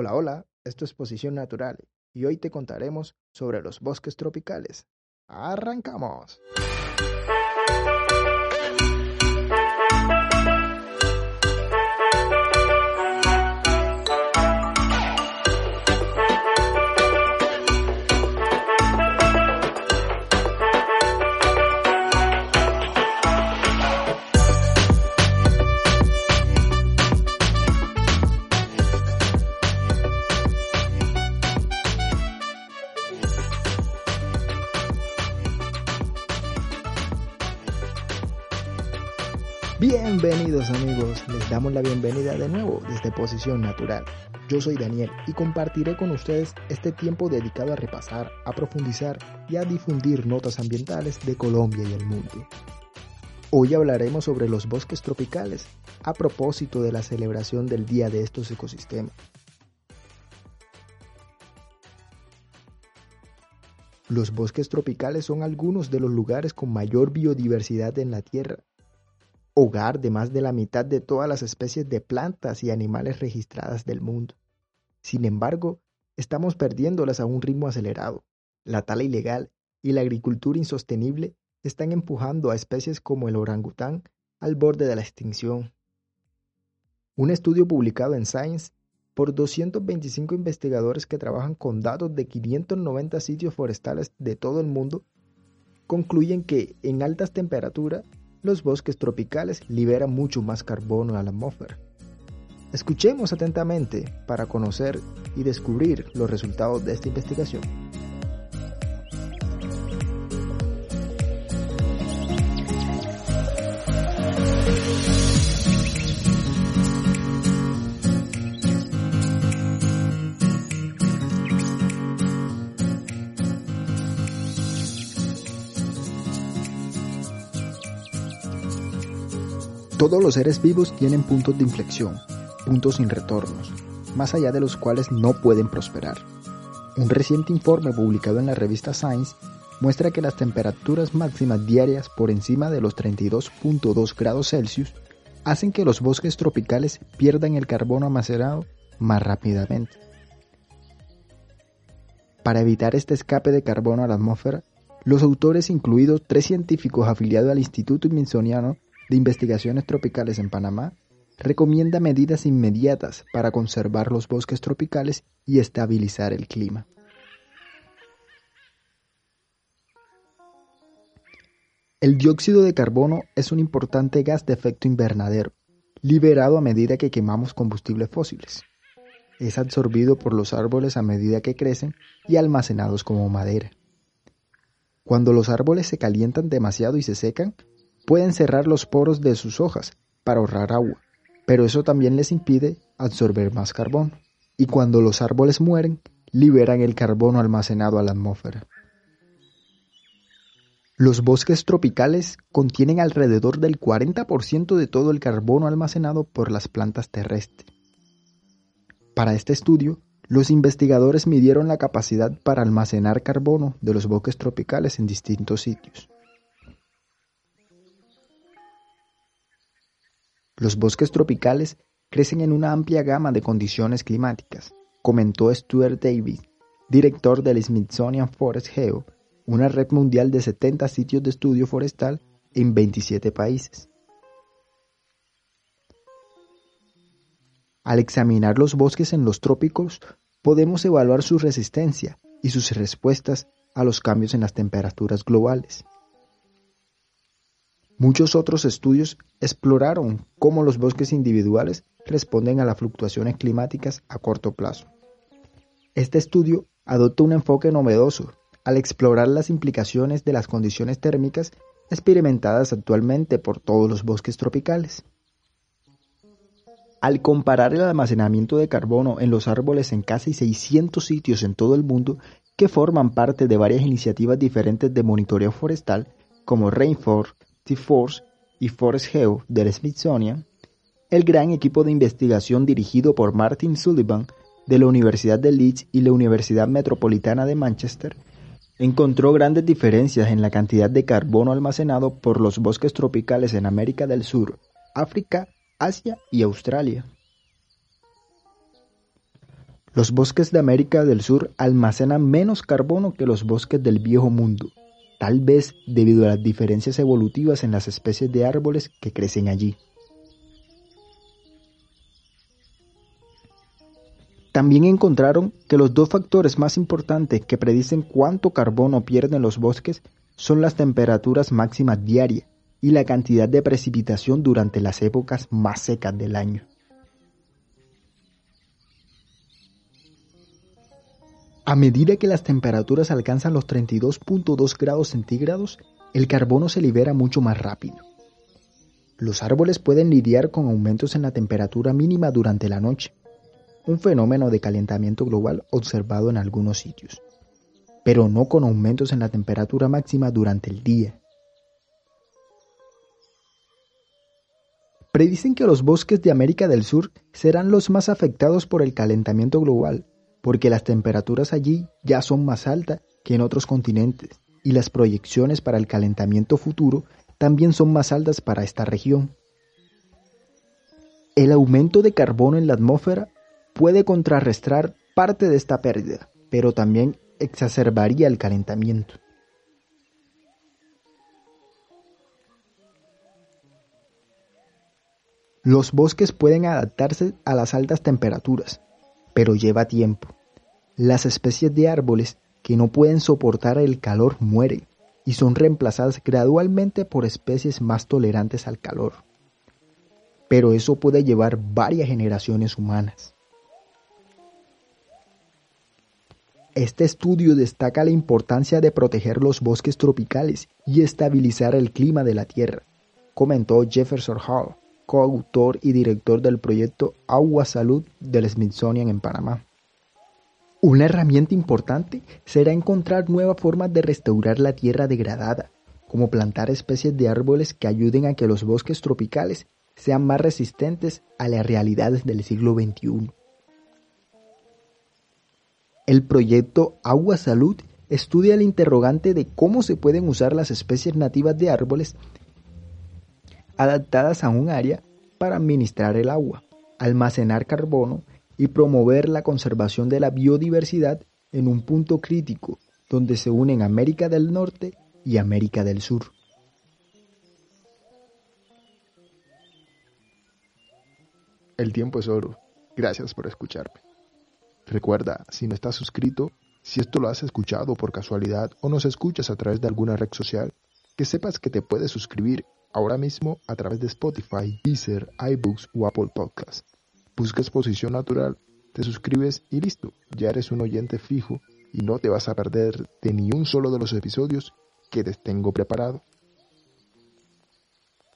Hola, hola, esto es Posición Natural y hoy te contaremos sobre los bosques tropicales. ¡Arrancamos! Bienvenidos amigos, les damos la bienvenida de nuevo desde Posición Natural. Yo soy Daniel y compartiré con ustedes este tiempo dedicado a repasar, a profundizar y a difundir notas ambientales de Colombia y el mundo. Hoy hablaremos sobre los bosques tropicales, a propósito de la celebración del Día de estos ecosistemas. Los bosques tropicales son algunos de los lugares con mayor biodiversidad en la Tierra hogar de más de la mitad de todas las especies de plantas y animales registradas del mundo. Sin embargo, estamos perdiéndolas a un ritmo acelerado. La tala ilegal y la agricultura insostenible están empujando a especies como el orangután al borde de la extinción. Un estudio publicado en Science por 225 investigadores que trabajan con datos de 590 sitios forestales de todo el mundo concluyen que en altas temperaturas los bosques tropicales liberan mucho más carbono a la atmósfera. Escuchemos atentamente para conocer y descubrir los resultados de esta investigación. Todos los seres vivos tienen puntos de inflexión, puntos sin retornos, más allá de los cuales no pueden prosperar. Un reciente informe publicado en la revista Science muestra que las temperaturas máximas diarias por encima de los 32.2 grados Celsius hacen que los bosques tropicales pierdan el carbono almacenado más rápidamente. Para evitar este escape de carbono a la atmósfera, los autores, incluidos tres científicos afiliados al Instituto Smithsoniano de Investigaciones Tropicales en Panamá recomienda medidas inmediatas para conservar los bosques tropicales y estabilizar el clima. El dióxido de carbono es un importante gas de efecto invernadero, liberado a medida que quemamos combustibles fósiles. Es absorbido por los árboles a medida que crecen y almacenados como madera. Cuando los árboles se calientan demasiado y se secan, pueden cerrar los poros de sus hojas para ahorrar agua, pero eso también les impide absorber más carbón. Y cuando los árboles mueren, liberan el carbono almacenado a la atmósfera. Los bosques tropicales contienen alrededor del 40% de todo el carbono almacenado por las plantas terrestres. Para este estudio, los investigadores midieron la capacidad para almacenar carbono de los bosques tropicales en distintos sitios. Los bosques tropicales crecen en una amplia gama de condiciones climáticas, comentó Stuart Davis, director del Smithsonian Forest Geo, una red mundial de 70 sitios de estudio forestal en 27 países. Al examinar los bosques en los trópicos, podemos evaluar su resistencia y sus respuestas a los cambios en las temperaturas globales. Muchos otros estudios exploraron cómo los bosques individuales responden a las fluctuaciones climáticas a corto plazo. Este estudio adopta un enfoque novedoso al explorar las implicaciones de las condiciones térmicas experimentadas actualmente por todos los bosques tropicales. Al comparar el almacenamiento de carbono en los árboles en casi 600 sitios en todo el mundo, que forman parte de varias iniciativas diferentes de monitoreo forestal, como Rainforest, T-Force y Forest Geo del Smithsonian, el gran equipo de investigación dirigido por Martin Sullivan de la Universidad de Leeds y la Universidad Metropolitana de Manchester encontró grandes diferencias en la cantidad de carbono almacenado por los bosques tropicales en América del Sur, África Asia y Australia. Los bosques de América del Sur almacenan menos carbono que los bosques del Viejo Mundo, tal vez debido a las diferencias evolutivas en las especies de árboles que crecen allí. También encontraron que los dos factores más importantes que predicen cuánto carbono pierden los bosques son las temperaturas máximas diarias y la cantidad de precipitación durante las épocas más secas del año. A medida que las temperaturas alcanzan los 32.2 grados centígrados, el carbono se libera mucho más rápido. Los árboles pueden lidiar con aumentos en la temperatura mínima durante la noche, un fenómeno de calentamiento global observado en algunos sitios, pero no con aumentos en la temperatura máxima durante el día. predicen que los bosques de América del Sur serán los más afectados por el calentamiento global, porque las temperaturas allí ya son más altas que en otros continentes y las proyecciones para el calentamiento futuro también son más altas para esta región. El aumento de carbono en la atmósfera puede contrarrestar parte de esta pérdida, pero también exacerbaría el calentamiento. Los bosques pueden adaptarse a las altas temperaturas, pero lleva tiempo. Las especies de árboles que no pueden soportar el calor mueren y son reemplazadas gradualmente por especies más tolerantes al calor. Pero eso puede llevar varias generaciones humanas. Este estudio destaca la importancia de proteger los bosques tropicales y estabilizar el clima de la Tierra, comentó Jefferson Hall, coautor y director del proyecto Agua Salud del Smithsonian en Panamá. Una herramienta importante será encontrar nuevas formas de restaurar la tierra degradada, como plantar especies de árboles que ayuden a que los bosques tropicales sean más resistentes a las realidades del siglo XXI. El proyecto Agua Salud estudia el interrogante de cómo se pueden usar las especies nativas de árboles adaptadas a un área para administrar el agua, almacenar carbono y promover la conservación de la biodiversidad en un punto crítico donde se unen América del Norte y América del Sur. El tiempo es oro. Gracias por escucharme. Recuerda, si no estás suscrito, si esto lo has escuchado por casualidad o nos escuchas a través de alguna red social, que sepas que te puedes suscribir ahora mismo a través de Spotify, Deezer, iBooks o Apple Podcasts. Busca Exposición Natural, te suscribes y listo, ya eres un oyente fijo y no te vas a perder de ni un solo de los episodios que te tengo preparado.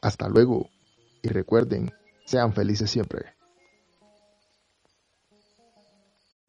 Hasta luego y recuerden, sean felices siempre.